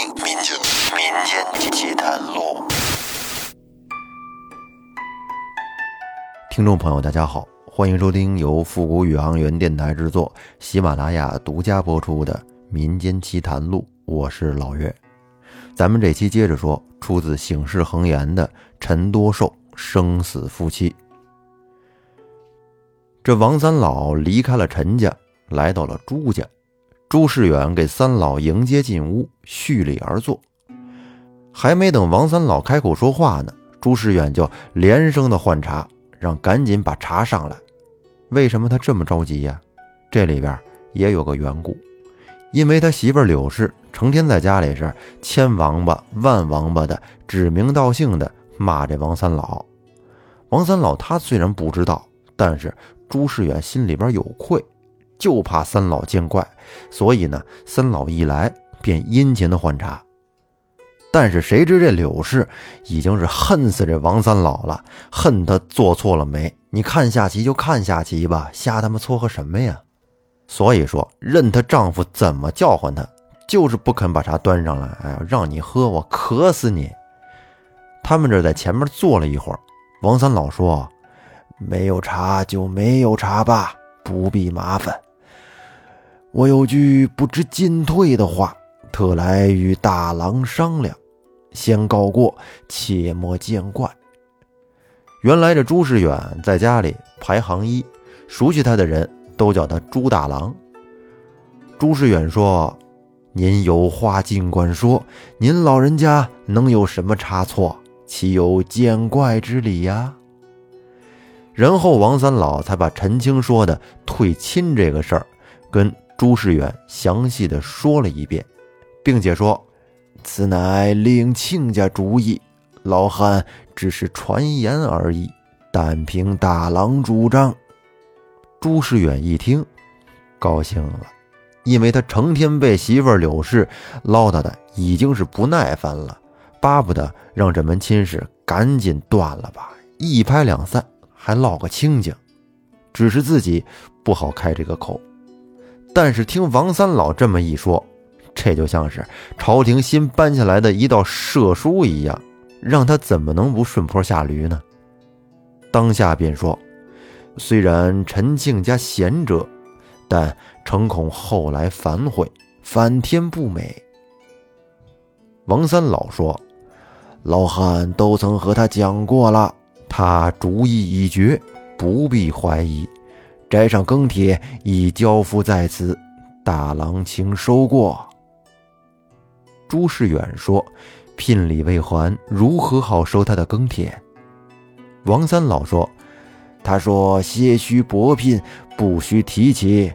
民间民间奇谈录。听众朋友，大家好，欢迎收听由复古宇航员电台制作、喜马拉雅独家播出的《民间奇谈录》，我是老岳。咱们这期接着说，出自《醒世恒言》的陈多寿生死夫妻。这王三老离开了陈家，来到了朱家。朱世远给三老迎接进屋，叙礼而坐。还没等王三老开口说话呢，朱世远就连声的换茶，让赶紧把茶上来。为什么他这么着急呀？这里边也有个缘故，因为他媳妇柳氏成天在家里是千王八万王八的，指名道姓的骂这王三老。王三老他虽然不知道，但是朱世远心里边有愧。就怕三老见怪，所以呢，三老一来便殷勤的换茶。但是谁知这柳氏已经是恨死这王三老了，恨他做错了没？你看下棋就看下棋吧，瞎他妈撮合什么呀？所以说，任她丈夫怎么叫唤她，就是不肯把茶端上来。哎呀，让你喝，我渴死你！他们这在前面坐了一会儿，王三老说：“没有茶就没有茶吧，不必麻烦。”我有句不知进退的话，特来与大郎商量，先告过，切莫见怪。原来这朱世远在家里排行一，熟悉他的人都叫他朱大郎。朱世远说：“您有话尽管说，您老人家能有什么差错？岂有见怪之理呀？”然后王三老才把陈青说的退亲这个事儿跟。朱世远详细的说了一遍，并且说：“此乃令亲家主意，老汉只是传言而已，但凭大郎主张。”朱世远一听，高兴了，因为他成天被媳妇柳氏唠叨的已经是不耐烦了，巴不得让这门亲事赶紧断了吧，一拍两散，还落个清净。只是自己不好开这个口。但是听王三老这么一说，这就像是朝廷新颁下来的一道赦书一样，让他怎么能不顺坡下驴呢？当下便说：“虽然陈庆家贤者，但诚恐后来反悔，反天不美。”王三老说：“老汉都曾和他讲过了，他主意已决，不必怀疑。”摘上庚帖，已交付在此，大郎请收过。朱世远说：“聘礼未还，如何好收他的庚帖？”王三老说：“他说些许薄聘，不须提起。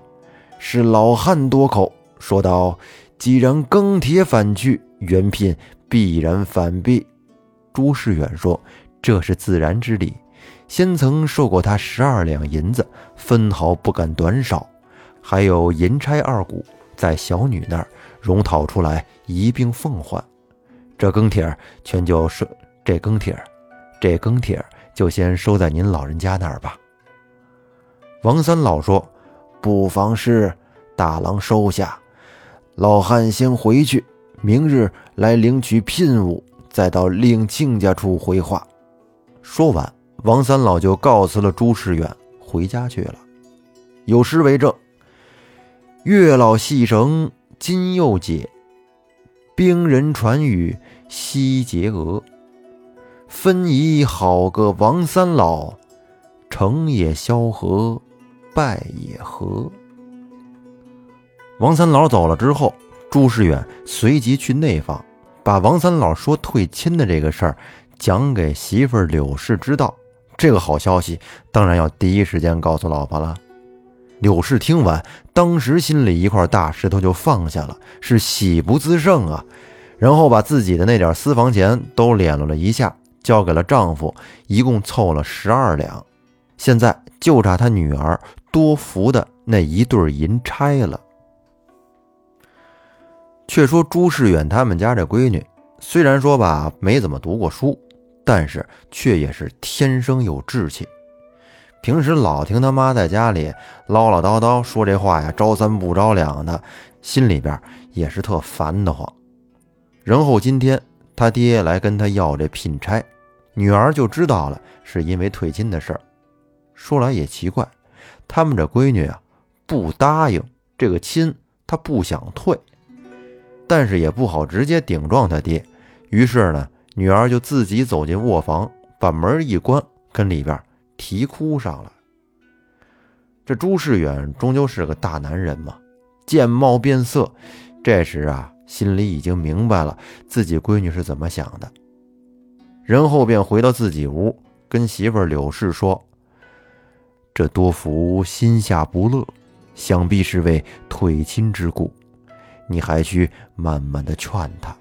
是老汉多口，说道：既然庚帖反去，原聘必然反避。”朱世远说：“这是自然之理。”先曾受过他十二两银子，分毫不敢短少，还有银钗二股在小女那儿，容讨出来一并奉还。这庚帖全就收，这庚帖，这庚帖就先收在您老人家那儿吧。王三老说：“不妨事，大郎收下。老汉先回去，明日来领取聘物，再到令亲家处回话。”说完。王三老就告辞了朱世远，回家去了。有诗为证：“月老戏绳今又解，兵人传语西结额。分宜好个王三老，成也萧何，败也何。”王三老走了之后，朱世远随即去内房，把王三老说退亲的这个事儿讲给媳妇柳氏知道。这个好消息当然要第一时间告诉老婆了。柳氏听完，当时心里一块大石头就放下了，是喜不自胜啊。然后把自己的那点私房钱都敛了了一下，交给了丈夫，一共凑了十二两。现在就差她女儿多福的那一对银钗了。却说朱世远他们家这闺女，虽然说吧没怎么读过书。但是却也是天生有志气，平时老听他妈在家里唠唠叨叨说这话呀，招三不着两的，心里边也是特烦得慌。然后今天他爹来跟他要这聘差，女儿就知道了是因为退亲的事儿。说来也奇怪，他们这闺女啊不答应这个亲，她不想退，但是也不好直接顶撞他爹，于是呢，女儿就自己走进卧房，把门一关，跟里边啼哭上了。这朱世远终究是个大男人嘛，见貌变色，这时啊，心里已经明白了自己闺女是怎么想的，然后便回到自己屋，跟媳妇柳氏说。这多福心下不乐，想必是为退亲之故。你还需慢慢的劝他，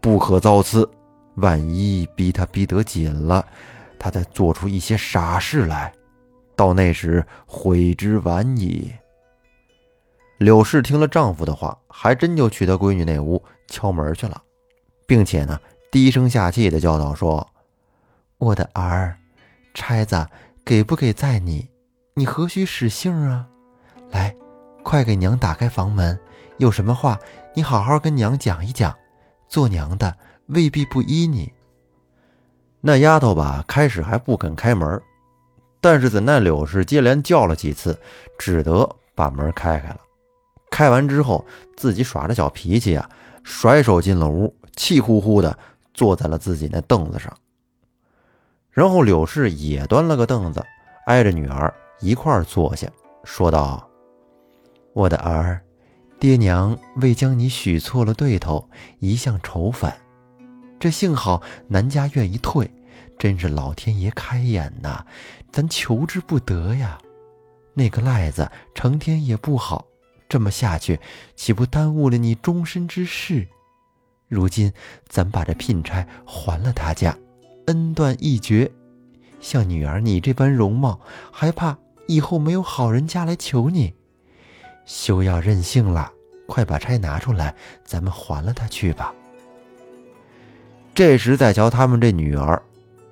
不可造次。万一逼他逼得紧了，他再做出一些傻事来，到那时悔之晚矣。柳氏听了丈夫的话，还真就去她闺女那屋敲门去了，并且呢低声下气的教导说：“我的儿，钗子给不给在你？”你何须使性啊？来，快给娘打开房门。有什么话，你好好跟娘讲一讲。做娘的未必不依你。那丫头吧，开始还不肯开门，但是怎奈柳氏接连叫了几次，只得把门开开了。开完之后，自己耍着小脾气啊，甩手进了屋，气呼呼的坐在了自己那凳子上。然后柳氏也端了个凳子，挨着女儿。一块坐下，说道：“我的儿，爹娘为将你许错了对头，一向愁烦。这幸好南家愿意退，真是老天爷开眼呐！咱求之不得呀。那个赖子成天也不好，这么下去，岂不耽误了你终身之事？如今咱把这聘差还了他家，恩断义绝。像女儿你这般容貌，还怕？”以后没有好人家来求你，休要任性了，快把差拿出来，咱们还了他去吧。这时再瞧他们这女儿，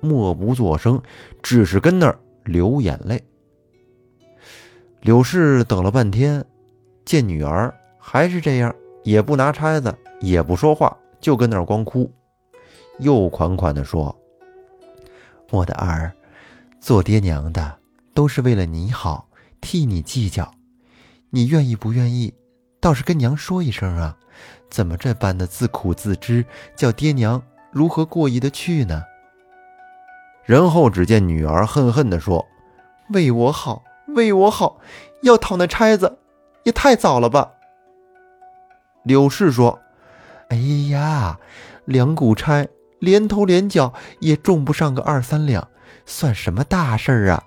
默不作声，只是跟那儿流眼泪。柳氏等了半天，见女儿还是这样，也不拿钗子，也不说话，就跟那儿光哭，又款款的说：“我的儿，做爹娘的。”都是为了你好，替你计较，你愿意不愿意？倒是跟娘说一声啊！怎么这般的自苦自知，叫爹娘如何过意的去呢？然后只见女儿恨恨地说：“为我好，为我好，要讨那差子，也太早了吧？”柳氏说：“哎呀，两股差连头连脚也种不上个二三两，算什么大事儿啊？”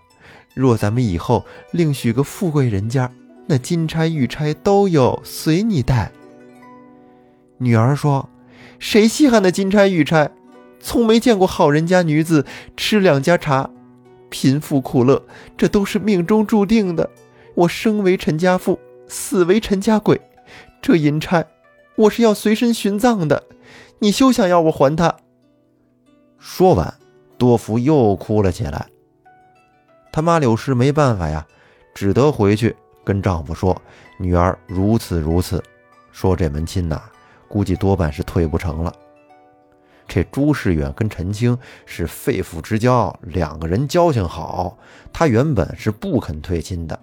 若咱们以后另许个富贵人家，那金钗玉钗都有，随你带。女儿说：“谁稀罕那金钗玉钗？从没见过好人家女子吃两家茶，贫富苦乐，这都是命中注定的。我生为陈家妇，死为陈家鬼，这银钗我是要随身殉葬的。你休想要我还他。”说完，多福又哭了起来。他妈柳氏没办法呀，只得回去跟丈夫说：“女儿如此如此，说这门亲呐，估计多半是退不成了。”这朱世远跟陈青是肺腑之交，两个人交情好。他原本是不肯退亲的，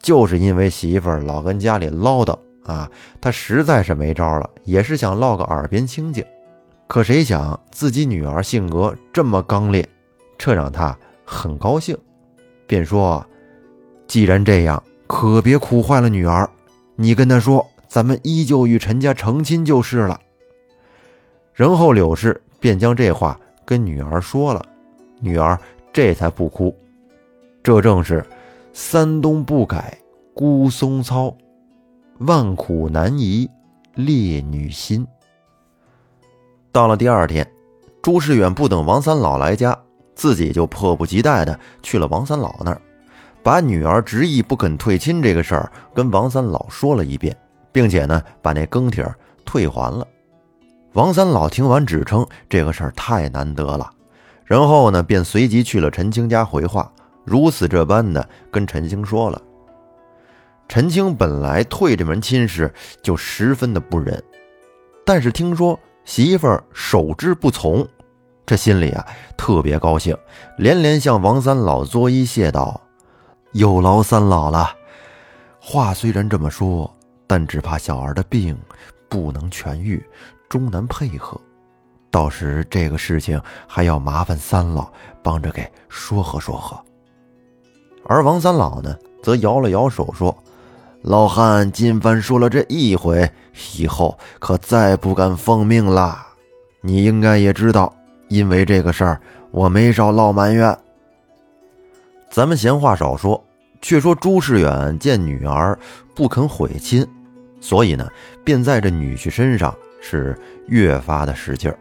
就是因为媳妇儿老跟家里唠叨啊，他实在是没招了，也是想落个耳边清净。可谁想自己女儿性格这么刚烈，这让他很高兴。便说：“既然这样，可别苦坏了女儿。你跟她说，咱们依旧与陈家成亲就是了。”然后柳氏便将这话跟女儿说了，女儿这才不哭。这正是“三冬不改孤松操，万苦难移烈女心。”到了第二天，朱世远不等王三老来家。自己就迫不及待地去了王三老那儿，把女儿执意不肯退亲这个事儿跟王三老说了一遍，并且呢，把那庚帖退还了。王三老听完，只称这个事儿太难得了，然后呢，便随即去了陈青家回话，如此这般的跟陈青说了。陈青本来退这门亲事就十分的不忍，但是听说媳妇儿守之不从，这心里啊特别高兴，连连向王三老作揖谢道：“有劳三老了。”话虽然这么说，但只怕小儿的病不能痊愈，终难配合。到时这个事情还要麻烦三老帮着给说和说和。而王三老呢，则摇了摇手说：“老汉今番说了这一回，以后可再不敢奉命了。你应该也知道，因为这个事儿，我没少落埋怨。咱们闲话少说，却说朱世远见女儿不肯悔亲，所以呢，便在这女婿身上是越发的使劲儿。”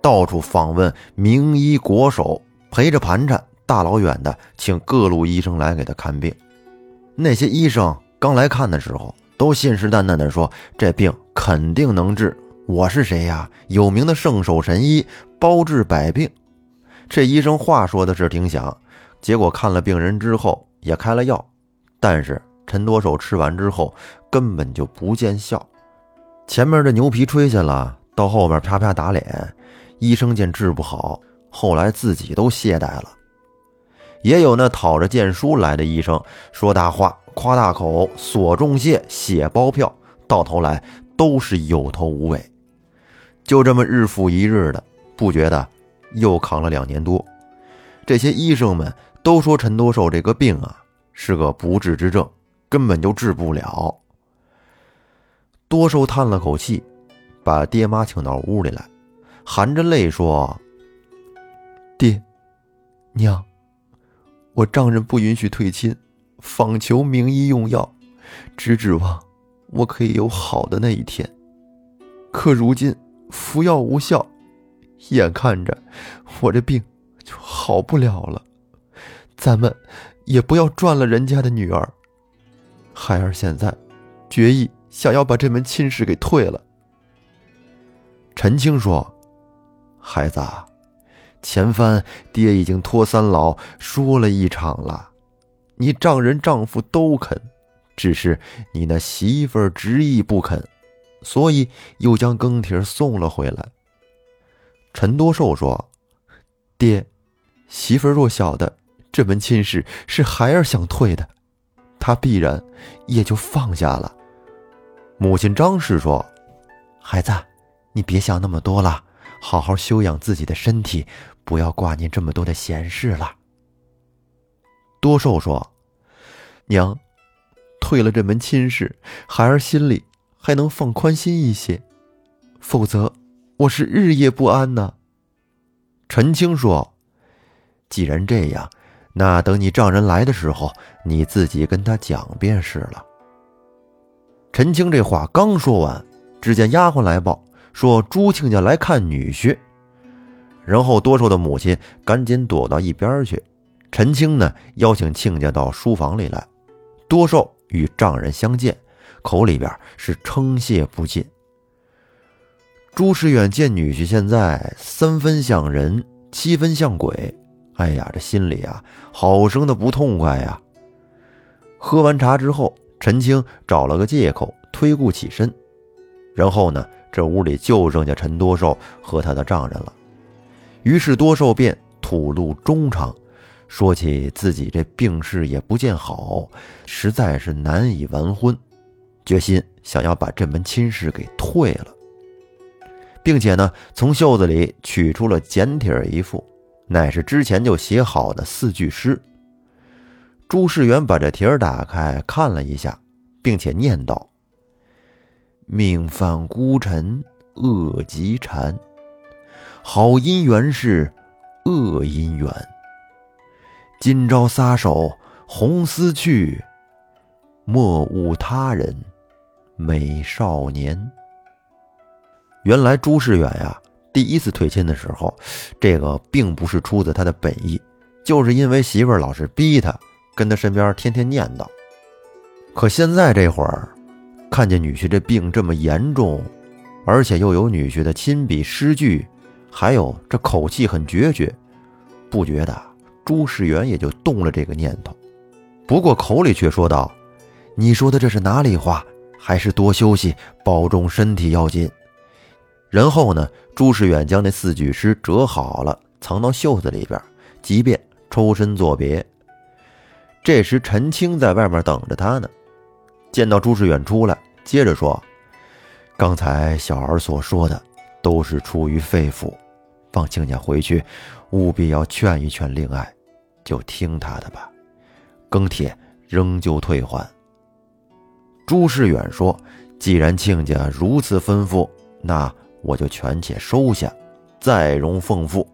到处访问名医国手，陪着盘缠，大老远的请各路医生来给他看病。那些医生刚来看的时候，都信誓旦旦的说这病肯定能治。我是谁呀？有名的圣手神医，包治百病。这医生话说的是挺响，结果看了病人之后也开了药，但是陈多寿吃完之后根本就不见效。前面的牛皮吹下了，到后面啪啪打脸。医生见治不好，后来自己都懈怠了。也有那讨着荐书来的医生，说大话、夸大口、索重谢、写包票，到头来都是有头无尾。就这么日复一日的，不觉得又扛了两年多。这些医生们都说陈多寿这个病啊是个不治之症，根本就治不了。多寿叹了口气，把爹妈请到屋里来。含着泪说：“爹，娘，我丈人不允许退亲，访求名医用药，只指望我可以有好的那一天。可如今服药无效，眼看着我这病就好不了了。咱们也不要赚了人家的女儿。孩儿现在决意想要把这门亲事给退了。”陈青说。孩子，前番爹已经托三老说了一场了，你丈人丈夫都肯，只是你那媳妇儿执意不肯，所以又将更帖送了回来。陈多寿说：“爹，媳妇儿若晓得这门亲事是孩儿想退的，他必然也就放下了。”母亲张氏说：“孩子，你别想那么多了。”好好休养自己的身体，不要挂念这么多的闲事了。多寿说：“娘，退了这门亲事，孩儿心里还能放宽心一些；否则，我是日夜不安呢。”陈青说：“既然这样，那等你丈人来的时候，你自己跟他讲便是了。”陈青这话刚说完，只见丫鬟来报。说朱亲家来看女婿，然后多寿的母亲赶紧躲到一边去。陈青呢，邀请亲家到书房里来。多寿与丈人相见，口里边是称谢不尽。朱世远见女婿现在三分像人，七分像鬼，哎呀，这心里啊好生的不痛快呀。喝完茶之后，陈青找了个借口推故起身，然后呢。这屋里就剩下陈多寿和他的丈人了，于是多寿便吐露衷肠，说起自己这病势也不见好，实在是难以完婚，决心想要把这门亲事给退了，并且呢，从袖子里取出了简帖一副，乃是之前就写好的四句诗。朱世元把这帖儿打开看了一下，并且念道。命犯孤臣恶极缠，好姻缘是恶姻缘。今朝撒手红丝去，莫误他人美少年。原来朱世远呀，第一次退亲的时候，这个并不是出自他的本意，就是因为媳妇儿老是逼他，跟他身边天天念叨。可现在这会儿。看见女婿这病这么严重，而且又有女婿的亲笔诗句，还有这口气很决绝，不觉得朱世元也就动了这个念头。不过口里却说道：“你说的这是哪里话？还是多休息，保重身体要紧。然后呢，朱世远将那四句诗折好了，藏到袖子里边，即便抽身作别。这时，陈青在外面等着他呢，见到朱世远出来，接着说：“刚才小儿所说的，都是出于肺腑，放亲家回去，务必要劝一劝令爱，就听他的吧。庚帖仍旧退还。”朱世远说：“既然亲家如此吩咐，那我就权且收下，再容奉父。”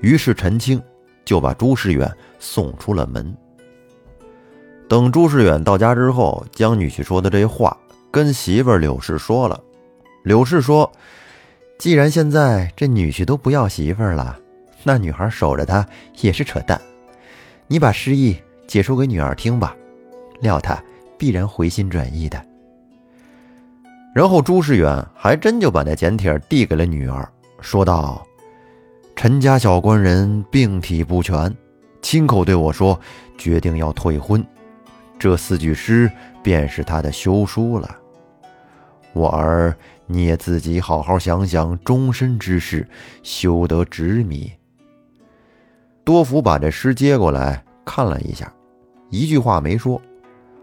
于是陈青就把朱世远送出了门。等朱世远到家之后，将女婿说的这话跟媳妇柳氏说了。柳氏说：“既然现在这女婿都不要媳妇了，那女孩守着他也是扯淡。你把诗意解说给女儿听吧，料她。”必然回心转意的。然后朱世远还真就把那简帖递给了女儿，说道：“陈家小官人病体不全，亲口对我说，决定要退婚。这四句诗便是他的休书了。我儿，你也自己好好想想终身之事，休得执迷。”多福把这诗接过来看了一下，一句话没说。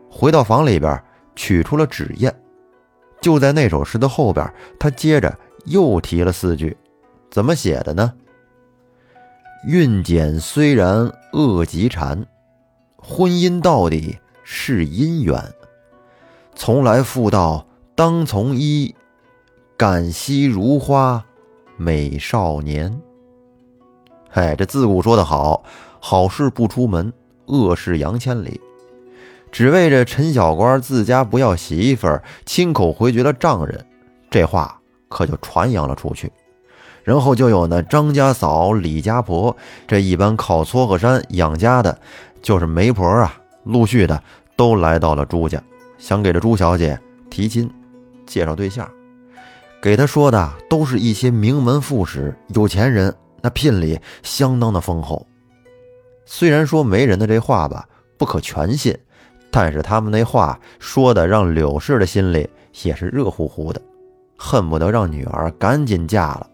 回到房里边，取出了纸砚，就在那首诗的后边，他接着又提了四句，怎么写的呢？运简虽然恶极缠，婚姻到底是姻缘。从来妇道当从医，感惜如花美少年。哎，这自古说得好，好事不出门，恶事扬千里。只为这陈小官自家不要媳妇儿，亲口回绝了丈人，这话可就传扬了出去。然后就有那张家嫂、李家婆这一般靠撮合山养家的，就是媒婆啊，陆续的都来到了朱家，想给这朱小姐提亲，介绍对象。给她说的都是一些名门富士、有钱人，那聘礼相当的丰厚。虽然说媒人的这话吧，不可全信。但是他们那话说的，让柳氏的心里也是热乎乎的，恨不得让女儿赶紧嫁了。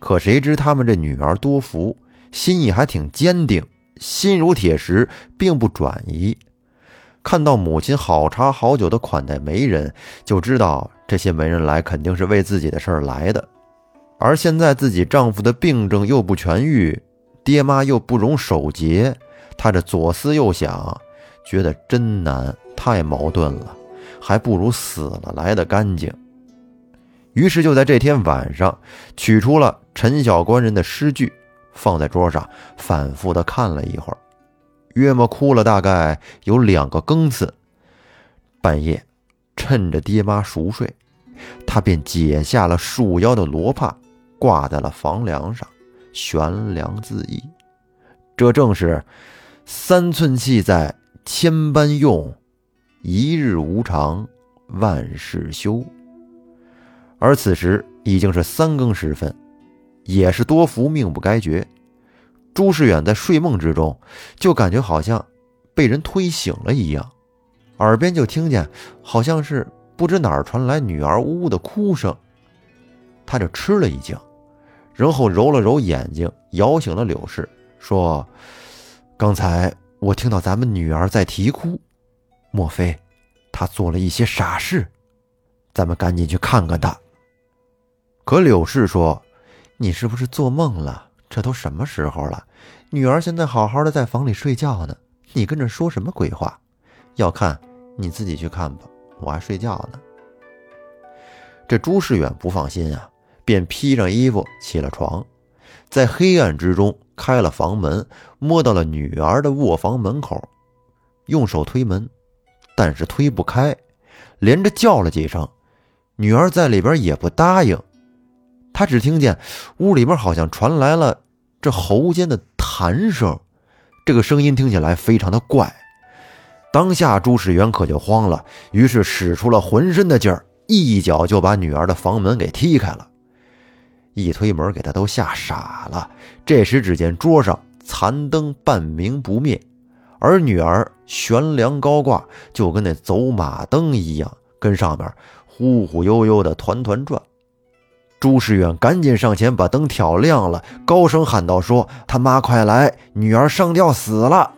可谁知他们这女儿多福，心意还挺坚定，心如铁石，并不转移。看到母亲好茶好酒的款待媒人，就知道这些媒人来肯定是为自己的事儿来的。而现在自己丈夫的病症又不痊愈，爹妈又不容守节，她这左思右想。觉得真难，太矛盾了，还不如死了来的干净。于是就在这天晚上，取出了陈小官人的诗句，放在桌上，反复的看了一会儿，约莫哭了大概有两个更次。半夜，趁着爹妈熟睡，他便解下了束腰的罗帕，挂在了房梁上，悬梁自缢。这正是三寸气在。千般用，一日无常，万事休。而此时已经是三更时分，也是多福命不该绝。朱世远在睡梦之中，就感觉好像被人推醒了一样，耳边就听见好像是不知哪儿传来女儿呜呜的哭声，他就吃了一惊，然后揉了揉眼睛，摇醒了柳氏，说：“刚才。”我听到咱们女儿在啼哭，莫非她做了一些傻事？咱们赶紧去看看她。可柳氏说：“你是不是做梦了？这都什么时候了？女儿现在好好的在房里睡觉呢，你跟着说什么鬼话？要看你自己去看吧，我还睡觉呢。”这朱世远不放心啊，便披上衣服起了床，在黑暗之中。开了房门，摸到了女儿的卧房门口，用手推门，但是推不开，连着叫了几声，女儿在里边也不答应。他只听见屋里边好像传来了这喉间的痰声，这个声音听起来非常的怪。当下朱世元可就慌了，于是使出了浑身的劲儿，一脚就把女儿的房门给踢开了。一推门，给他都吓傻了。这时，只见桌上残灯半明不灭，而女儿悬梁高挂，就跟那走马灯一样，跟上面忽忽悠悠的团团转。朱世远赶紧上前把灯挑亮了，高声喊道：“说他妈快来，女儿上吊死了。”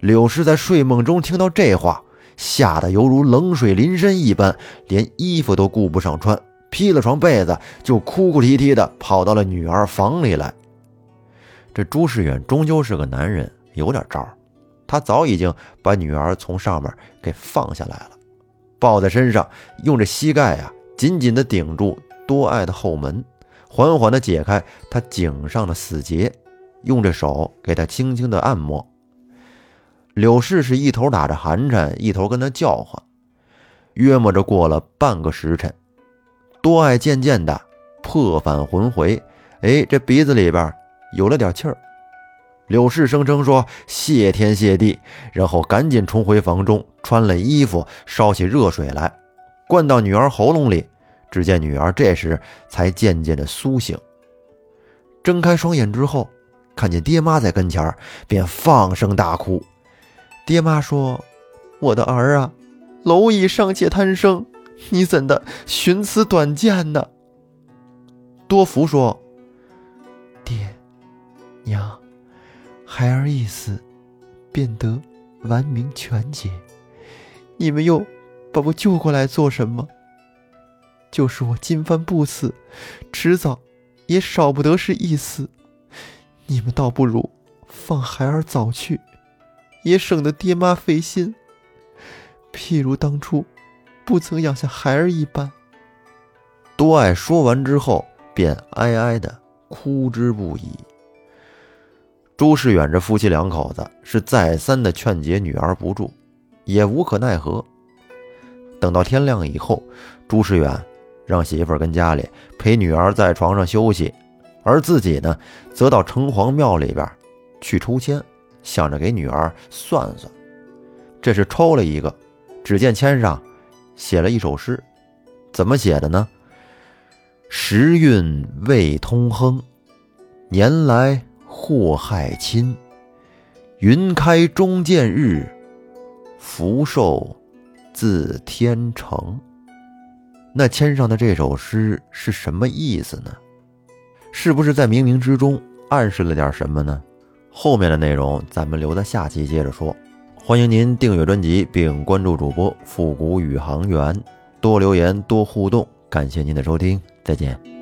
柳氏在睡梦中听到这话，吓得犹如冷水淋身一般，连衣服都顾不上穿，披了床被子就哭哭啼啼的跑到了女儿房里来。这朱世远终究是个男人，有点招他早已经把女儿从上面给放下来了，抱在身上，用着膝盖呀。紧紧地顶住多爱的后门，缓缓地解开他颈上的死结，用着手给他轻轻地按摩。柳氏是一头打着寒颤，一头跟他叫唤。约摸着过了半个时辰，多爱渐渐的破返魂回，哎，这鼻子里边有了点气儿。柳氏声称说：“谢天谢地。”然后赶紧冲回房中，穿了衣服，烧起热水来。灌到女儿喉咙里，只见女儿这时才渐渐的苏醒。睁开双眼之后，看见爹妈在跟前便放声大哭。爹妈说：“我的儿啊，蝼蚁尚且贪生，你怎的寻此短见呢？”多福说：“爹娘，孩儿一死，便得完名全解，你们又……”把我救过来做什么？就是我金帆不死，迟早也少不得是一死。你们倒不如放孩儿早去，也省得爹妈费心。譬如当初不曾养下孩儿一般。多爱说完之后，便哀哀的哭之不已。朱世远这夫妻两口子是再三的劝解女儿不住，也无可奈何。等到天亮以后，朱世远让媳妇儿跟家里陪女儿在床上休息，而自己呢，则到城隍庙里边去抽签，想着给女儿算算。这是抽了一个，只见签上写了一首诗，怎么写的呢？时运未通亨，年来祸害亲。云开中见日，福寿。字天成，那签上的这首诗是什么意思呢？是不是在冥冥之中暗示了点什么呢？后面的内容咱们留在下期接着说。欢迎您订阅专辑并关注主播复古宇航员，多留言多互动，感谢您的收听，再见。